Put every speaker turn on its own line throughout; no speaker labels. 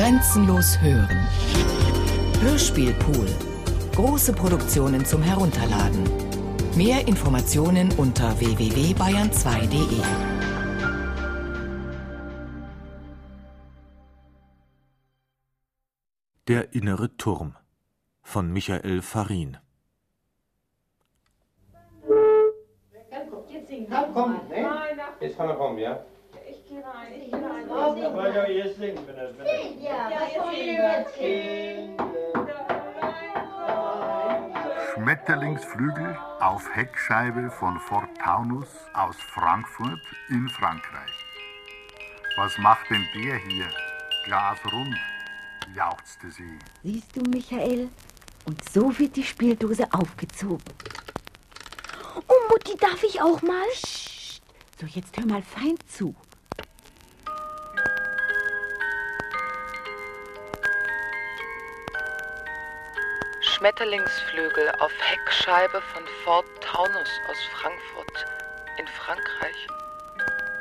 Grenzenlos hören. Hörspielpool. Große Produktionen zum Herunterladen. Mehr Informationen unter www.bayern2.de.
Der innere Turm von Michael Farin.
Komm, ne? Jetzt kann er kommen, ja?
Aber
ja, ihr singen, wenn er. Wenn
jetzt
Schmetterlingsflügel auf Heckscheibe von Fort Taunus aus Frankfurt in Frankreich. Was macht denn der hier? Glasrund, jauchzte sie.
Siehst du, Michael? Und so wird die Spieldose aufgezogen. Oh, Mutti, darf ich auch mal? Psst. So, jetzt hör mal fein zu.
Schmetterlingsflügel auf Heckscheibe von Fort Taunus aus Frankfurt in Frankreich.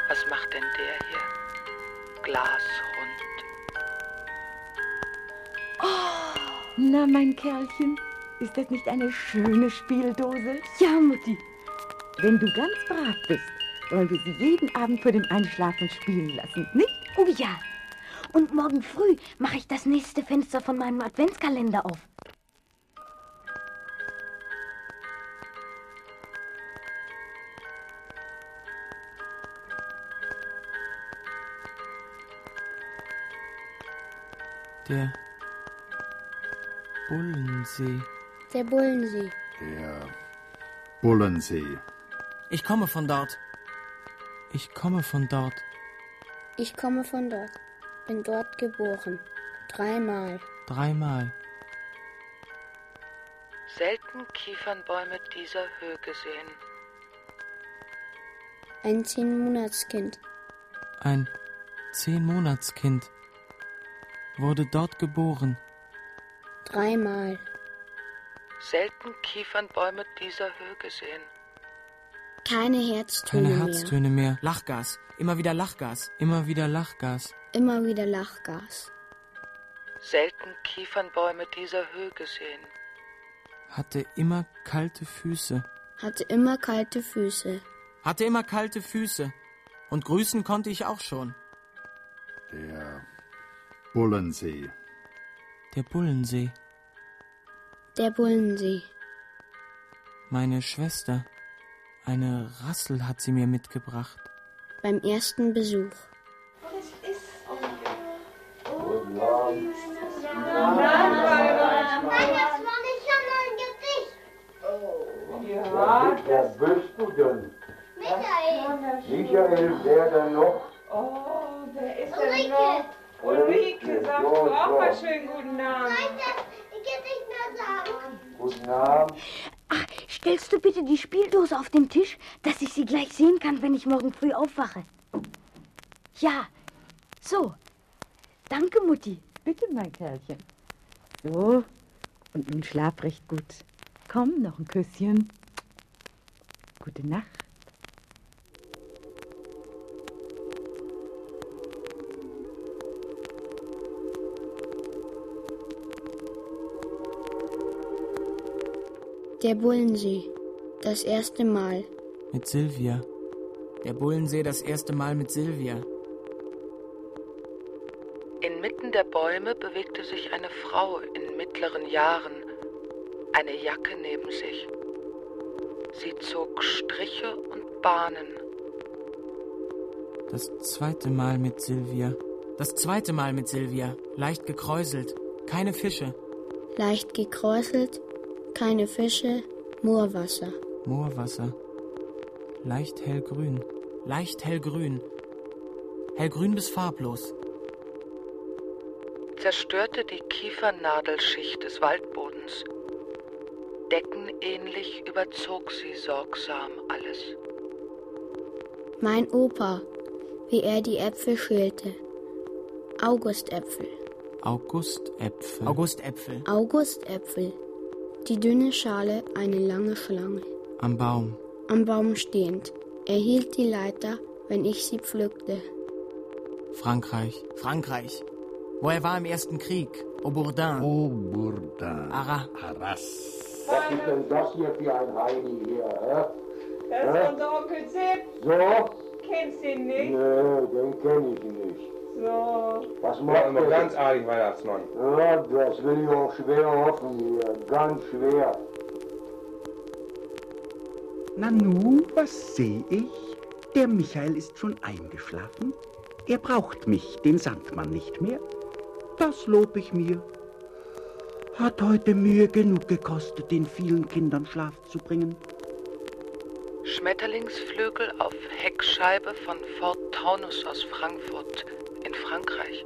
Was macht denn der hier? Glasrund.
Oh, na, mein Kerlchen, ist das nicht eine schöne Spieldose? Ja, Mutti. Wenn du ganz brav bist, wollen wir sie jeden Abend vor dem Einschlafen spielen lassen, nicht?
Oh ja. Und morgen früh mache ich das nächste Fenster von meinem Adventskalender auf.
Der Bullensee.
Der Bullensee.
Der Bullensee.
Ich komme von dort. Ich komme von dort.
Ich komme von dort. Bin dort geboren. Dreimal.
Dreimal.
Selten Kiefernbäume dieser Höhe gesehen.
Ein Zehnmonatskind.
Ein Zehnmonatskind wurde dort geboren.
Dreimal.
Selten Kiefernbäume dieser Höhe gesehen.
Keine Herztöne,
Keine Herztöne mehr. mehr. Lachgas. Immer wieder Lachgas. Immer wieder Lachgas.
Immer wieder Lachgas.
Selten Kiefernbäume dieser Höhe gesehen.
Hatte immer kalte Füße.
Hatte immer kalte Füße.
Hatte immer kalte Füße. Und grüßen konnte ich auch schon.
Der Bullensee.
Der Bullensee.
Der Bullensee.
Meine Schwester. Eine Rassel hat sie mir mitgebracht.
Beim ersten Besuch.
Was ist
Guten Abend.
Nein, das war nicht schon ein Gedicht.
Ja,
Wer bist du denn?
Michael.
Michael, wer denn noch?
Oh, wer ist denn
Ulrike.
noch? Ulrike, sagst du auch mal schön guten
sagen.
Guten Abend.
Ach, stellst du bitte die Spieldose auf den Tisch, dass ich sie gleich sehen kann, wenn ich morgen früh aufwache? Ja, so.
Danke, Mutti. Bitte, mein Kerlchen. So. Und nun schlaf recht gut. Komm, noch ein Küsschen. Gute Nacht.
Der Bullensee. Das erste Mal.
Mit Silvia. Der Bullensee das erste Mal mit Silvia.
Inmitten der Bäume bewegte sich eine Frau in mittleren Jahren, eine Jacke neben sich. Sie zog Striche und Bahnen.
Das zweite Mal mit Silvia. Das zweite Mal mit Silvia. Leicht gekräuselt. Keine Fische.
Leicht gekräuselt. Keine Fische. Moorwasser.
Moorwasser. Leicht hellgrün. Leicht hellgrün. Hellgrün bis farblos.
Zerstörte die Kiefernadelschicht des Waldbodens. Deckenähnlich überzog sie sorgsam alles.
Mein Opa. Wie er die Äpfel schälte. Augustäpfel.
Augustäpfel. Augustäpfel.
Augustäpfel. Die dünne Schale eine lange Schlange.
Am Baum.
Am Baum stehend. Er hielt die Leiter, wenn ich sie pflückte.
Frankreich. Frankreich. wo er war im Ersten Krieg. Au Bourdin.
Au Bourdin.
Arras.
Arras.
Was ist denn das hier für ein Heini hier, hä?
Das
Hä?
ist unser Onkel Sepp.
So?
Kennst du ihn nicht?
Nee, den kenn ich nicht.
So.
Was
Ja,
macht
aber
der?
ganz artig, Weihnachtsmann.
Ja, das will ich auch schwer hoffen hier. Ganz schwer.
Nanu, was sehe ich? Der Michael ist schon eingeschlafen. Er braucht mich, den Sandmann, nicht mehr. Das lob ich mir. Hat heute Mühe genug gekostet, den vielen Kindern Schlaf zu bringen.
Schmetterlingsflügel auf Heckscheibe von Fort Taunus aus Frankfurt Frankreich.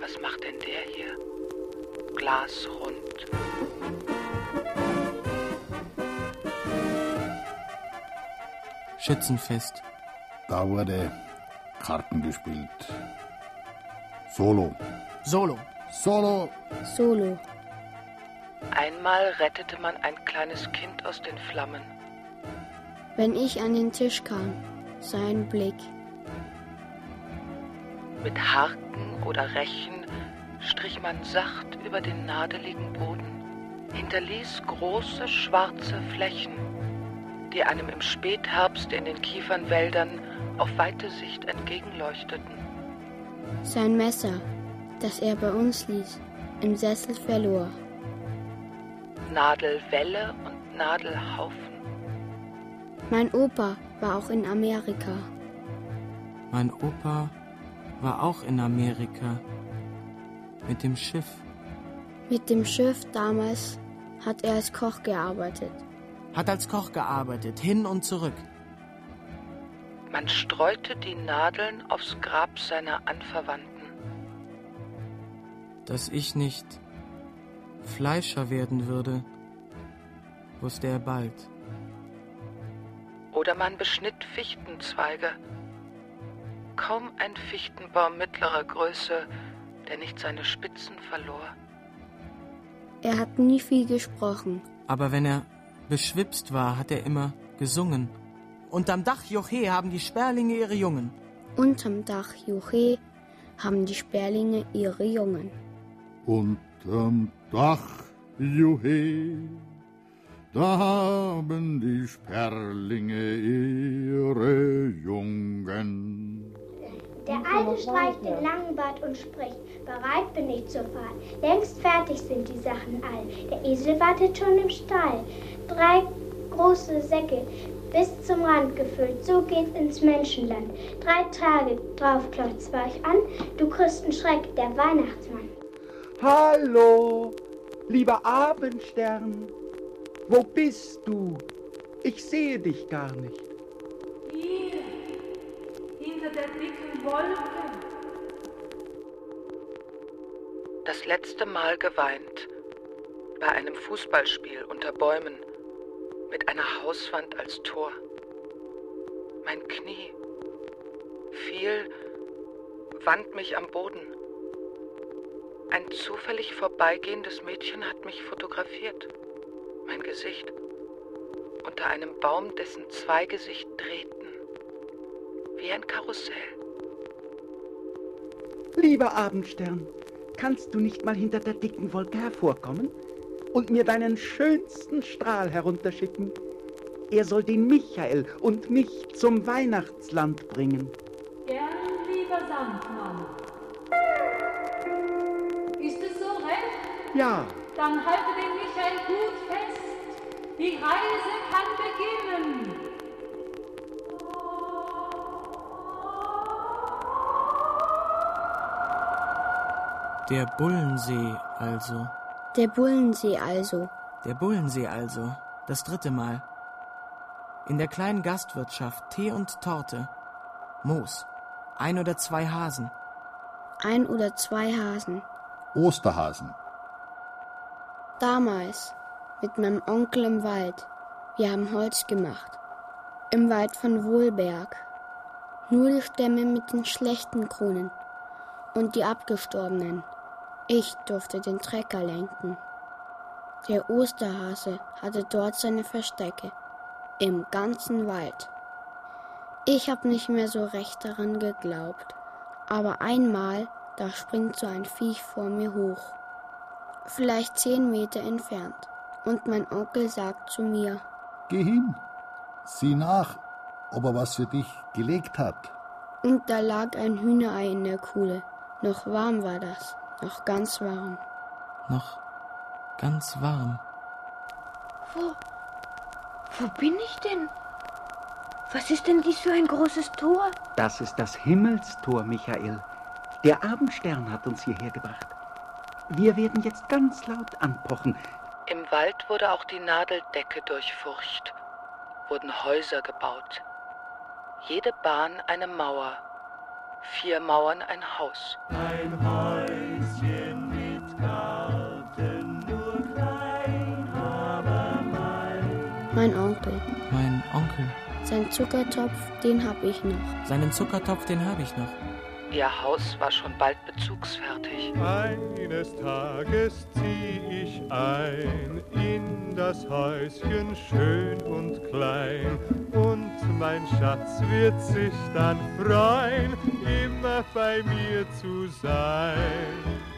Was macht denn der hier? Glasrund.
Schützenfest.
Da wurde Karten gespielt. Solo.
Solo.
Solo.
Solo.
Einmal rettete man ein kleines Kind aus den Flammen.
Wenn ich an den Tisch kam, sein Blick.
Mit Harken oder Rechen strich man sacht über den nadeligen Boden, hinterließ große schwarze Flächen, die einem im Spätherbst in den Kiefernwäldern auf weite Sicht entgegenleuchteten.
Sein Messer, das er bei uns ließ, im Sessel verlor.
Nadelwelle und Nadelhaufen.
Mein Opa war auch in Amerika.
Mein Opa war auch in Amerika. Mit dem Schiff.
Mit dem Schiff damals hat er als Koch gearbeitet.
Hat als Koch gearbeitet, hin und zurück.
Man streute die Nadeln aufs Grab seiner Anverwandten.
Dass ich nicht Fleischer werden würde, wusste er bald.
Oder man beschnitt Fichtenzweige. Kaum ein Fichtenbaum mittlerer Größe, der nicht seine Spitzen verlor.
Er hat nie viel gesprochen.
Aber wenn er beschwipst war, hat er immer gesungen. Unterm Dach Joche haben die Sperlinge ihre Jungen.
Unterm Dach Juche haben die Sperlinge ihre Jungen.
Unterm Dach, Juhe, da haben die Sperlinge ihre Jungen.
Der Alte streicht den langen Bart und spricht, bereit bin ich zur Fahrt. Längst fertig sind die Sachen all. Der Esel wartet schon im Stall. Drei große Säcke bis zum Rand gefüllt, so geht's ins Menschenland. Drei Tage drauf klopft's bei euch an, du kriegst einen Schreck, der Weihnachtsmann.
Hallo, lieber Abendstern. Wo bist du? Ich sehe dich gar nicht.
Der dicken Wolke.
Das letzte Mal geweint. Bei einem Fußballspiel unter Bäumen. Mit einer Hauswand als Tor. Mein Knie. Fiel, wand mich am Boden. Ein zufällig vorbeigehendes Mädchen hat mich fotografiert. Mein Gesicht. Unter einem Baum, dessen Zweige sich drehten. Wie ein Karussell.
Lieber Abendstern, kannst du nicht mal hinter der dicken Wolke hervorkommen und mir deinen schönsten Strahl herunterschicken? Er soll den Michael und mich zum Weihnachtsland bringen.
Gern, lieber Sandmann. Ist es so recht?
Ja,
Dann halte den Michael gut fest. Die Reise kann beginnen.
Der Bullensee also.
Der Bullensee also.
Der Bullensee also. Das dritte Mal. In der kleinen Gastwirtschaft Tee und Torte. Moos. Ein oder zwei Hasen.
Ein oder zwei Hasen.
Osterhasen.
Damals mit meinem Onkel im Wald. Wir haben Holz gemacht. Im Wald von Wohlberg. Nur die Stämme mit den schlechten Kronen. Und die abgestorbenen. Ich durfte den Trecker lenken. Der Osterhase hatte dort seine Verstecke. Im ganzen Wald. Ich hab nicht mehr so recht daran geglaubt. Aber einmal, Da springt so ein Viech vor mir hoch. Vielleicht zehn Meter entfernt. Und mein Onkel sagt zu mir:
Geh hin, sieh nach, ob er was für dich gelegt hat.
Und da lag ein Hühnerei in der Kuhle. Noch warm war das, noch ganz warm.
Noch ganz warm.
Wo, wo bin ich denn? Was ist denn dies für ein großes Tor?
Das ist das Himmelstor, Michael. Der Abendstern hat uns hierher gebracht. Wir werden jetzt ganz laut anpochen.
Im Wald wurde auch die Nadeldecke durchfurcht, wurden Häuser gebaut. Jede Bahn eine Mauer, vier Mauern ein Haus.
Ein Häuschen
Sein Zuckertopf, den hab ich noch.
Seinen Zuckertopf, den hab ich noch.
Ihr Haus war schon bald bezugsfertig.
Eines Tages zieh ich ein in das Häuschen schön und klein und mein Schatz wird sich dann freuen, immer bei mir zu sein.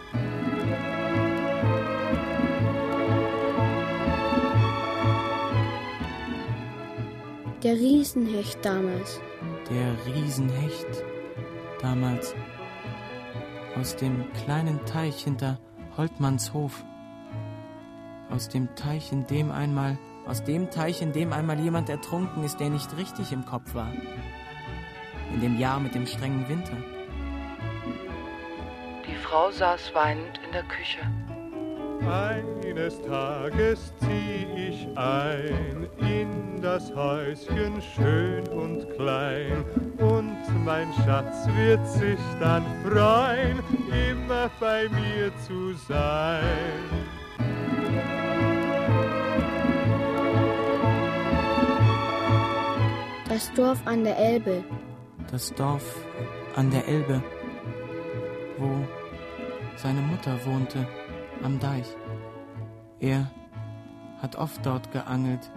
Der Riesenhecht damals.
Der Riesenhecht damals. Aus dem kleinen Teich hinter Holtmannshof. Aus dem Teich, in dem einmal, aus dem Teich, in dem einmal jemand ertrunken ist, der nicht richtig im Kopf war. In dem Jahr mit dem strengen Winter.
Die Frau saß weinend in der Küche.
Eines Tages zieh ich ein in das Häuschen schön und klein und mein Schatz wird sich dann freuen, immer bei mir zu sein.
Das Dorf an der Elbe.
Das Dorf an der Elbe, wo seine Mutter wohnte, am Deich. Er hat oft dort geangelt.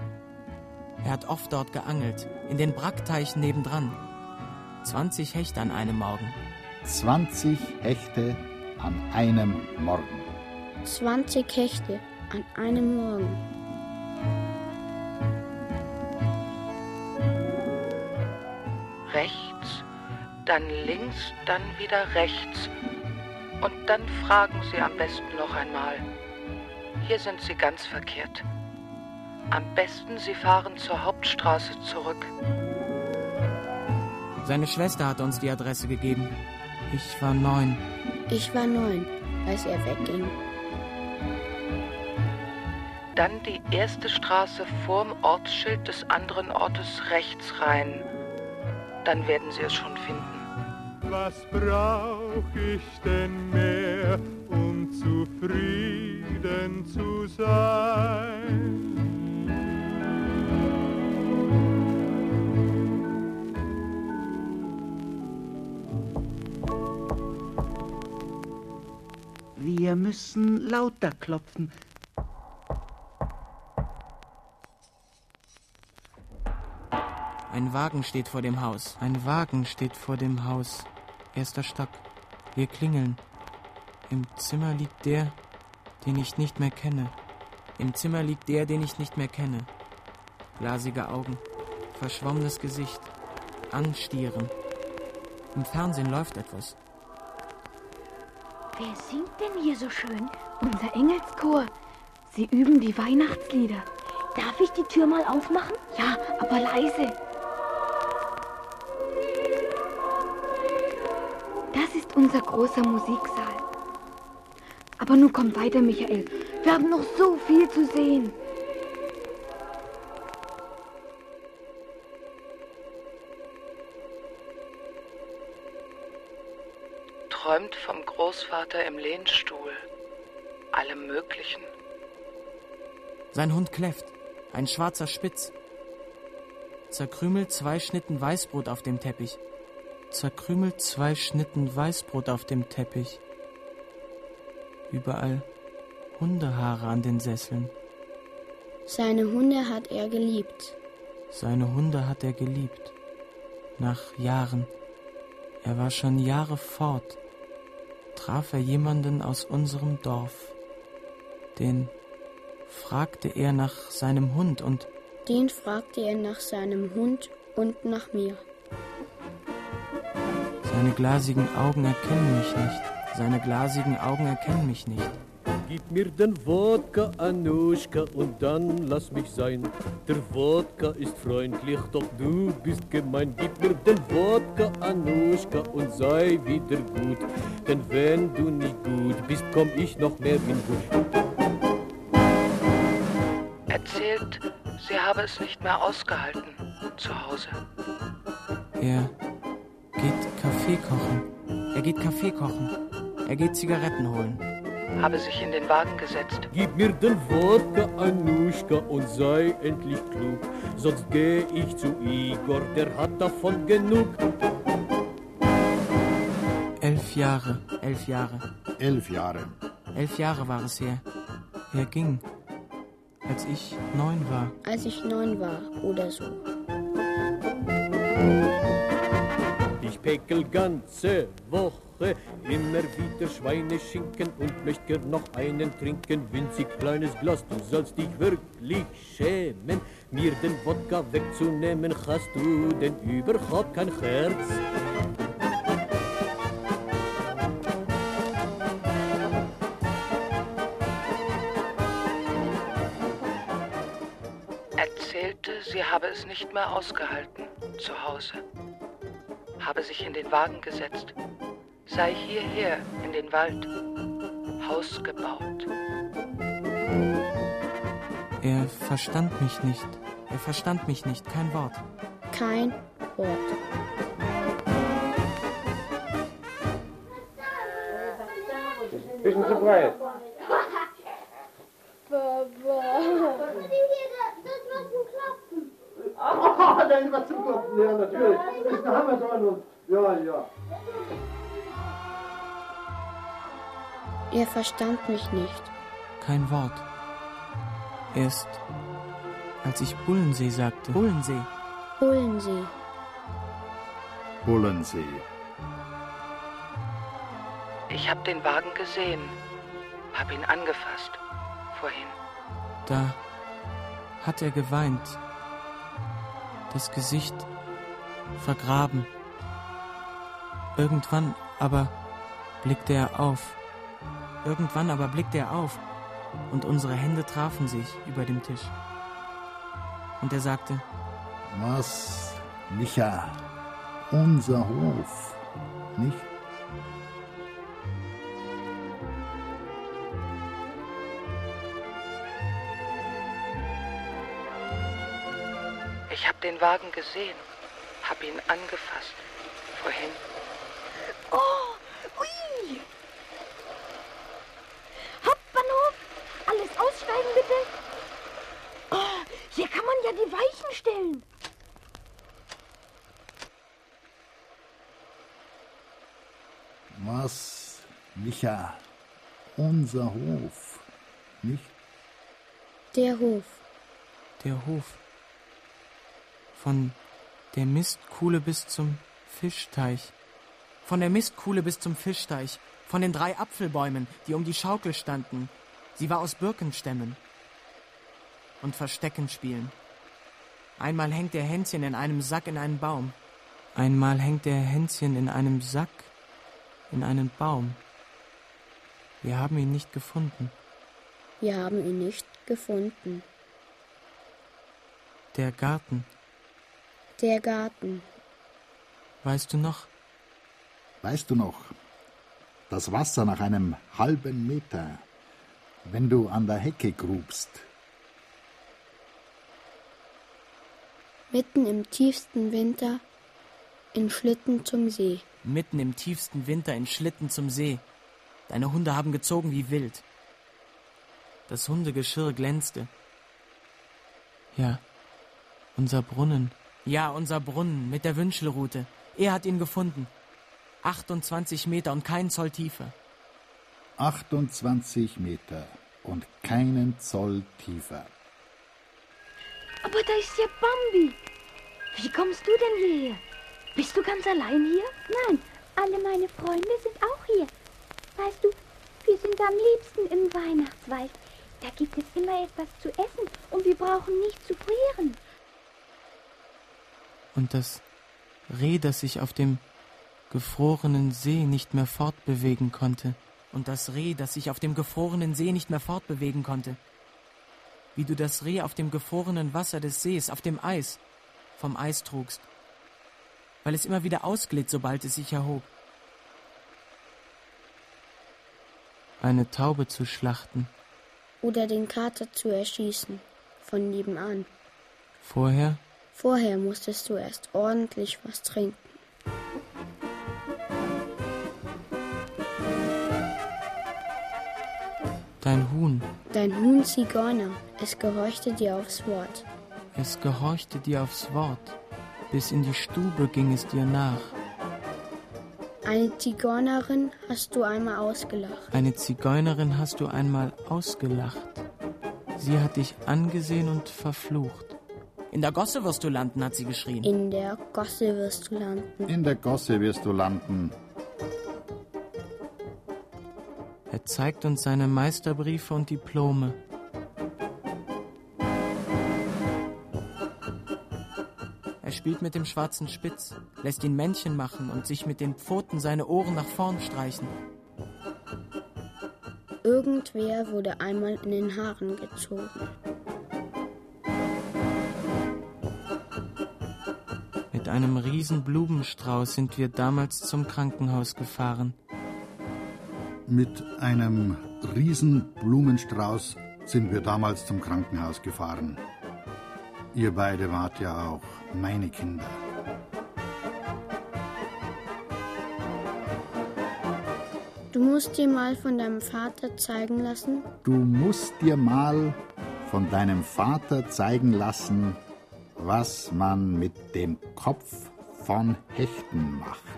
Er hat oft dort geangelt, in den Brackteichen nebendran. 20 Hechte an einem Morgen.
20 Hechte an einem Morgen.
20 Hechte an einem Morgen.
Rechts, dann links, dann wieder rechts. Und dann fragen Sie am besten noch einmal. Hier sind Sie ganz verkehrt. Am besten Sie fahren zur Hauptstraße zurück.
Seine Schwester hat uns die Adresse gegeben. Ich war neun.
Ich war neun, als er wegging.
Dann die erste Straße vorm Ortsschild des anderen Ortes rechts rein. Dann werden Sie es schon finden.
Was brauch ich denn mehr, um zufrieden zu sein?
Wir müssen lauter klopfen.
Ein Wagen steht vor dem Haus. Ein Wagen steht vor dem Haus. Erster Stock. Wir klingeln. Im Zimmer liegt der, den ich nicht mehr kenne. Im Zimmer liegt der, den ich nicht mehr kenne. Glasige Augen, verschwommenes Gesicht, anstieren. Im Fernsehen läuft etwas.
Wer singt denn hier so schön? Unser Engelschor. Sie üben die Weihnachtslieder. Darf ich die Tür mal aufmachen? Ja, aber leise. Ist unser großer Musiksaal. Aber nun komm weiter, Michael. Wir haben noch so viel zu sehen.
Träumt vom Großvater im Lehnstuhl. Allem Möglichen.
Sein Hund kläfft. Ein schwarzer Spitz. Zerkrümelt zwei Schnitten Weißbrot auf dem Teppich. Zerkrümelt zwei Schnitten Weißbrot auf dem Teppich. Überall Hundehaare an den Sesseln.
Seine Hunde hat er geliebt.
Seine Hunde hat er geliebt. Nach Jahren. Er war schon Jahre fort. traf er jemanden aus unserem Dorf. Den fragte er nach seinem Hund und
den fragte er nach seinem Hund und nach mir.
Seine glasigen Augen erkennen mich nicht. Seine glasigen Augen erkennen mich nicht.
Gib mir den Wodka, Anuschka, und dann lass mich sein. Der Wodka ist freundlich, doch du bist gemein. Gib mir den Wodka, Anuschka, und sei wieder gut. Denn wenn du nicht gut bist, komm ich noch mehr in Wut.
Erzählt, sie habe es nicht mehr ausgehalten zu Hause.
Er geht Kaffee kochen. Er geht Kaffee kochen. Er geht Zigaretten holen.
Habe sich in den Wagen gesetzt.
Gib mir den Wodka, Anuschka, und sei endlich klug. Sonst geh ich zu Igor, der hat davon genug.
Elf Jahre, elf Jahre.
Elf Jahre.
Elf Jahre war es her. Er ging, als ich neun war.
Als ich neun war oder so.
Päckel ganze Woche immer wieder Schweineschinken und möchte gern noch einen trinken. Winzig kleines Glas, du sollst dich wirklich schämen, mir den Wodka wegzunehmen. Hast du denn überhaupt kein Herz?
Erzählte, sie habe es nicht mehr ausgehalten zu Hause. Habe sich in den Wagen gesetzt, sei hierher in den Wald, Haus gebaut.
Er verstand mich nicht. Er verstand mich nicht. Kein Wort.
Kein Wort.
Bisschen zu breit.
Er verstand mich nicht.
Kein Wort. Erst als ich Bullensee sagte. Bullensee.
Bullensee.
Bullensee.
Ich habe den Wagen gesehen, hab ihn angefasst, vorhin.
Da hat er geweint. Das Gesicht vergraben. Irgendwann aber blickte er auf. Irgendwann aber blickte er auf und unsere Hände trafen sich über dem Tisch. Und er sagte,
Was, Micha, unser Hof, nicht?
Ich habe den Wagen gesehen, hab ihn angefasst, vorhin.
Oh, ui. Alles aussteigen bitte. Oh, hier kann man ja die Weichen stellen.
Was, Micha, unser Hof, nicht?
Der Hof.
der Hof. Von der Mistkuhle bis zum Fischteich. Von der Mistkuhle bis zum Fischteich. Von den drei Apfelbäumen, die um die Schaukel standen. Sie war aus Birkenstämmen. Und Verstecken spielen. Einmal hängt der Hänschen in einem Sack in einen Baum. Einmal hängt der Hänschen in einem Sack in einen Baum. Wir haben ihn nicht gefunden.
Wir haben ihn nicht gefunden.
Der Garten.
Der Garten.
Weißt du noch?
Weißt du noch, das Wasser nach einem halben Meter, wenn du an der Hecke grubst,
Mitten im tiefsten Winter in Schlitten zum See.
Mitten im tiefsten Winter in Schlitten zum See. Deine Hunde haben gezogen wie wild. Das Hundegeschirr glänzte. Ja, unser Brunnen. Ja, unser Brunnen mit der Wünschelrute. Er hat ihn gefunden. 28 Meter und kein Zoll tiefer.
28 Meter und keinen Zoll tiefer.
Aber da ist ja Bambi. Wie kommst du denn hierher? Bist du ganz allein hier?
Nein, alle meine Freunde sind auch hier. Weißt du, wir sind am liebsten im Weihnachtswald. Da gibt es immer etwas zu essen und wir brauchen nicht zu frieren.
Und das Reh, das sich auf dem gefrorenen See nicht mehr fortbewegen konnte. Und das Reh, das sich auf dem gefrorenen See nicht mehr fortbewegen konnte. Wie du das Reh auf dem gefrorenen Wasser des Sees, auf dem Eis, vom Eis trugst. Weil es immer wieder ausglitt, sobald es sich erhob. Eine Taube zu schlachten.
Oder den Kater zu erschießen. Von nebenan.
Vorher?
Vorher musstest du erst ordentlich was trinken.
Dein Huhn.
Dein Huhn Zigeuner, es gehorchte dir aufs Wort.
Es gehorchte dir aufs Wort. Bis in die Stube ging es dir nach.
Eine Zigeunerin hast du einmal ausgelacht.
Eine Zigeunerin hast du einmal ausgelacht. Sie hat dich angesehen und verflucht. In der Gosse wirst du landen, hat sie geschrien.
In der Gosse wirst du landen.
In der Gosse wirst du landen.
Er zeigt uns seine Meisterbriefe und Diplome. Er spielt mit dem schwarzen Spitz, lässt ihn Männchen machen und sich mit den Pfoten seine Ohren nach vorn streichen.
Irgendwer wurde einmal in den Haaren gezogen.
Mit einem riesen Blumenstrauß sind wir damals zum Krankenhaus gefahren.
Mit einem riesen Blumenstrauß sind wir damals zum Krankenhaus gefahren. Ihr beide wart ja auch meine Kinder.
Du musst dir mal von deinem Vater zeigen lassen.
Du musst dir mal von deinem Vater zeigen lassen, was man mit dem Kopf von Hechten macht.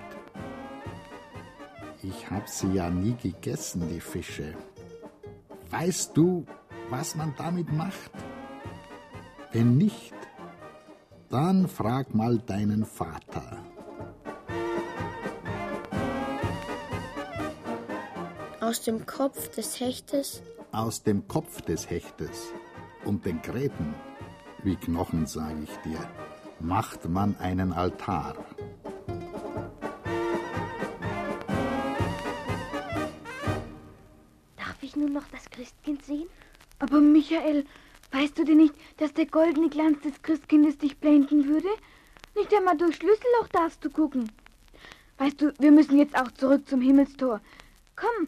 Ich hab sie ja nie gegessen, die Fische. Weißt du, was man damit macht? Wenn nicht, dann frag mal deinen Vater.
Aus dem Kopf des Hechtes?
Aus dem Kopf des Hechtes und den Gräten, wie Knochen sage ich dir, macht man einen Altar.
Nun noch das Christkind sehen?
Aber Michael, weißt du denn nicht, dass der goldene Glanz des Christkindes dich blenden würde? Nicht einmal durch Schlüsselloch darfst du gucken. Weißt du, wir müssen jetzt auch zurück zum Himmelstor. Komm.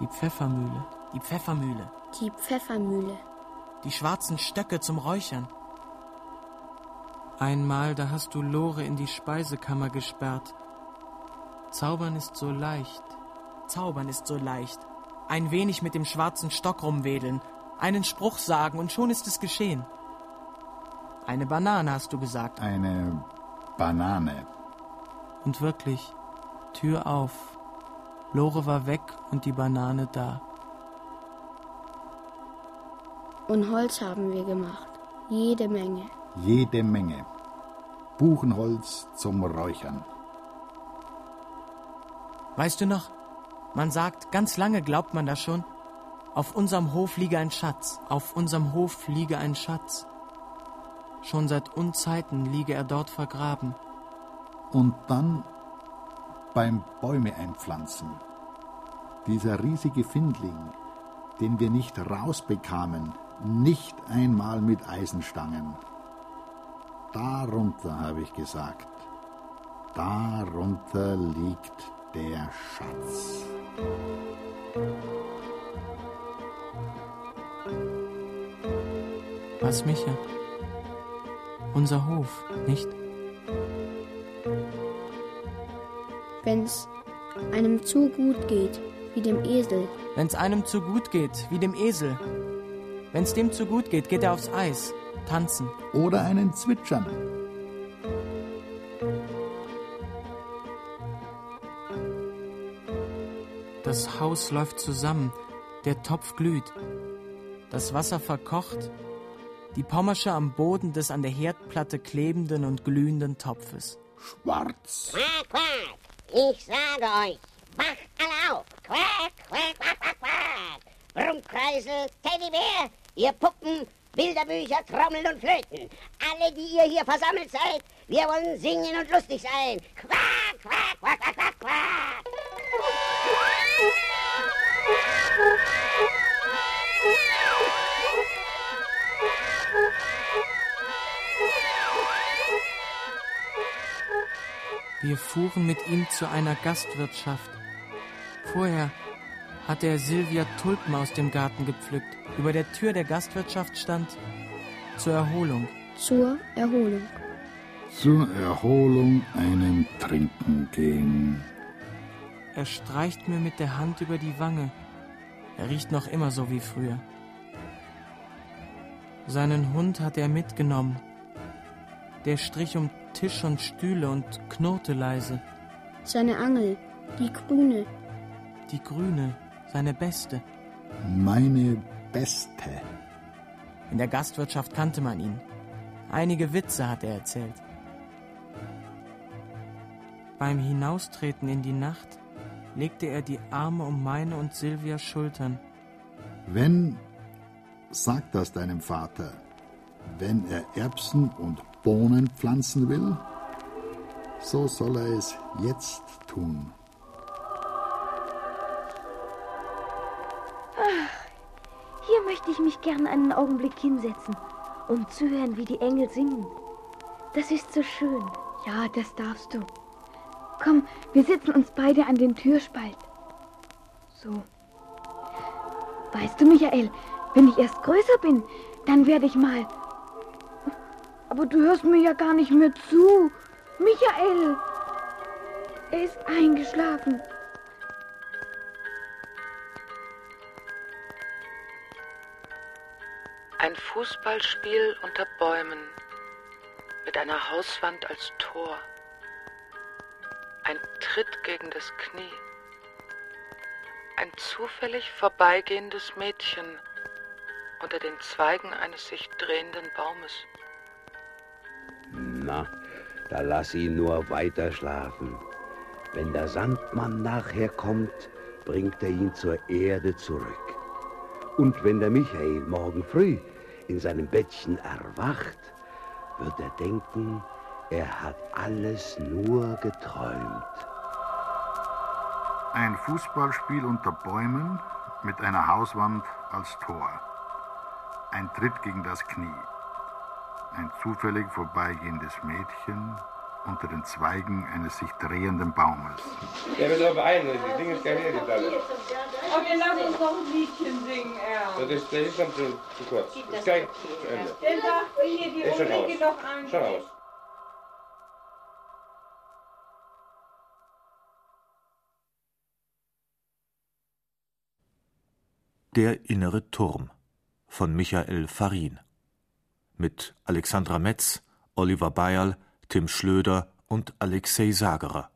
Die Pfeffermühle, die Pfeffermühle,
Die Pfeffermühle.
Die schwarzen Stöcke zum Räuchern. Einmal, da hast du Lore in die Speisekammer gesperrt. Zaubern ist so leicht, zaubern ist so leicht. Ein wenig mit dem schwarzen Stock rumwedeln, einen Spruch sagen und schon ist es geschehen. Eine Banane hast du gesagt.
Eine Banane.
Und wirklich, Tür auf. Lore war weg und die Banane da.
Und Holz haben wir gemacht. Jede Menge.
Jede Menge. Buchenholz zum Räuchern.
Weißt du noch? Man sagt, ganz lange glaubt man das schon. Auf unserem Hof liege ein Schatz, auf unserem Hof liege ein Schatz. Schon seit Unzeiten liege er dort vergraben.
Und dann beim Bäume einpflanzen. Dieser riesige Findling, den wir nicht rausbekamen, nicht einmal mit Eisenstangen. Darunter habe ich gesagt, darunter liegt der Schatz.
Was, Micha? Unser Hof, nicht?
Wenn's einem zu gut geht, wie dem Esel.
Wenn's einem zu gut geht, wie dem Esel. Wenn's dem zu gut geht, geht er aufs Eis, tanzen.
Oder einen Zwitschern.
Das Haus läuft zusammen, der Topf glüht. Das Wasser verkocht, die Pommersche am Boden des an der Herdplatte klebenden und glühenden Topfes.
Schwarz.
Quack, ich sage euch, wacht alle auf. Quack, quack, quack, quack, quack. Brummkreisel, Teddybär, ihr Puppen, Bilderbücher, Trommeln und Flöten. Alle, die ihr hier versammelt seid, wir wollen singen und lustig sein. Quack, quack, quack, quack, quack, quack.
Wir fuhren mit ihm zu einer Gastwirtschaft. Vorher hatte er Silvia Tulpen aus dem Garten gepflückt. Über der Tür der Gastwirtschaft stand zur Erholung.
Zur Erholung.
Zur Erholung einen trinken gehen.
Er streicht mir mit der Hand über die Wange. Er riecht noch immer so wie früher. Seinen Hund hat er mitgenommen. Der strich um Tisch und Stühle und knurrte leise.
Seine Angel, die grüne.
Die grüne, seine beste.
Meine beste.
In der Gastwirtschaft kannte man ihn. Einige Witze hat er erzählt. Beim Hinaustreten in die Nacht legte er die Arme um meine und Silvias Schultern.
Wenn, sag das deinem Vater, wenn er Erbsen und Bohnen pflanzen will, so soll er es jetzt tun.
Ich mich gern einen Augenblick hinsetzen, um zu hören, wie die Engel singen. Das ist so schön.
Ja, das darfst du. Komm, wir setzen uns beide an den Türspalt. So. Weißt du, Michael, wenn ich erst größer bin, dann werde ich mal. Aber du hörst mir ja gar nicht mehr zu. Michael! Er ist eingeschlafen.
Ein Fußballspiel unter Bäumen mit einer Hauswand als Tor. Ein Tritt gegen das Knie. Ein zufällig vorbeigehendes Mädchen unter den Zweigen eines sich drehenden Baumes.
Na, da lass ihn nur weiter schlafen. Wenn der Sandmann nachher kommt, bringt er ihn zur Erde zurück. Und wenn der Michael morgen früh in seinem Bettchen erwacht, wird er denken, er hat alles nur geträumt.
Ein Fußballspiel unter Bäumen mit einer Hauswand als Tor. Ein Tritt gegen das Knie. Ein zufällig vorbeigehendes Mädchen unter den Zweigen eines sich drehenden Baumes.
Ja, wir laufen ein, das Ding ist gar nicht jetzt alles.
Okay, lass uns noch ein Liedchen singen, Erl.
Das ist, das ist dann zu, zu kurz. Das ist gleich zu Ende.
Dann sagt hier die
schon aus.
noch ein
Schon aus.
Der innere Turm von Michael Farin mit Alexandra Metz, Oliver Bayerl, Tim Schlöder und Alexei Sagerer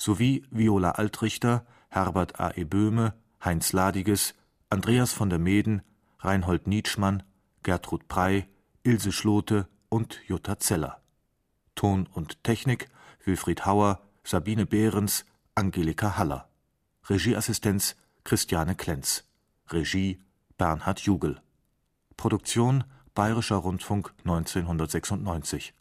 sowie Viola Altrichter, Herbert A. E. Böhme, Heinz Ladiges, Andreas von der Meeden, Reinhold Nietzschmann, Gertrud Prey, Ilse Schlote und Jutta Zeller. Ton und Technik Wilfried Hauer, Sabine Behrens, Angelika Haller. Regieassistenz Christiane Klenz. Regie Bernhard Jugel. Produktion Bayerischer Rundfunk 1996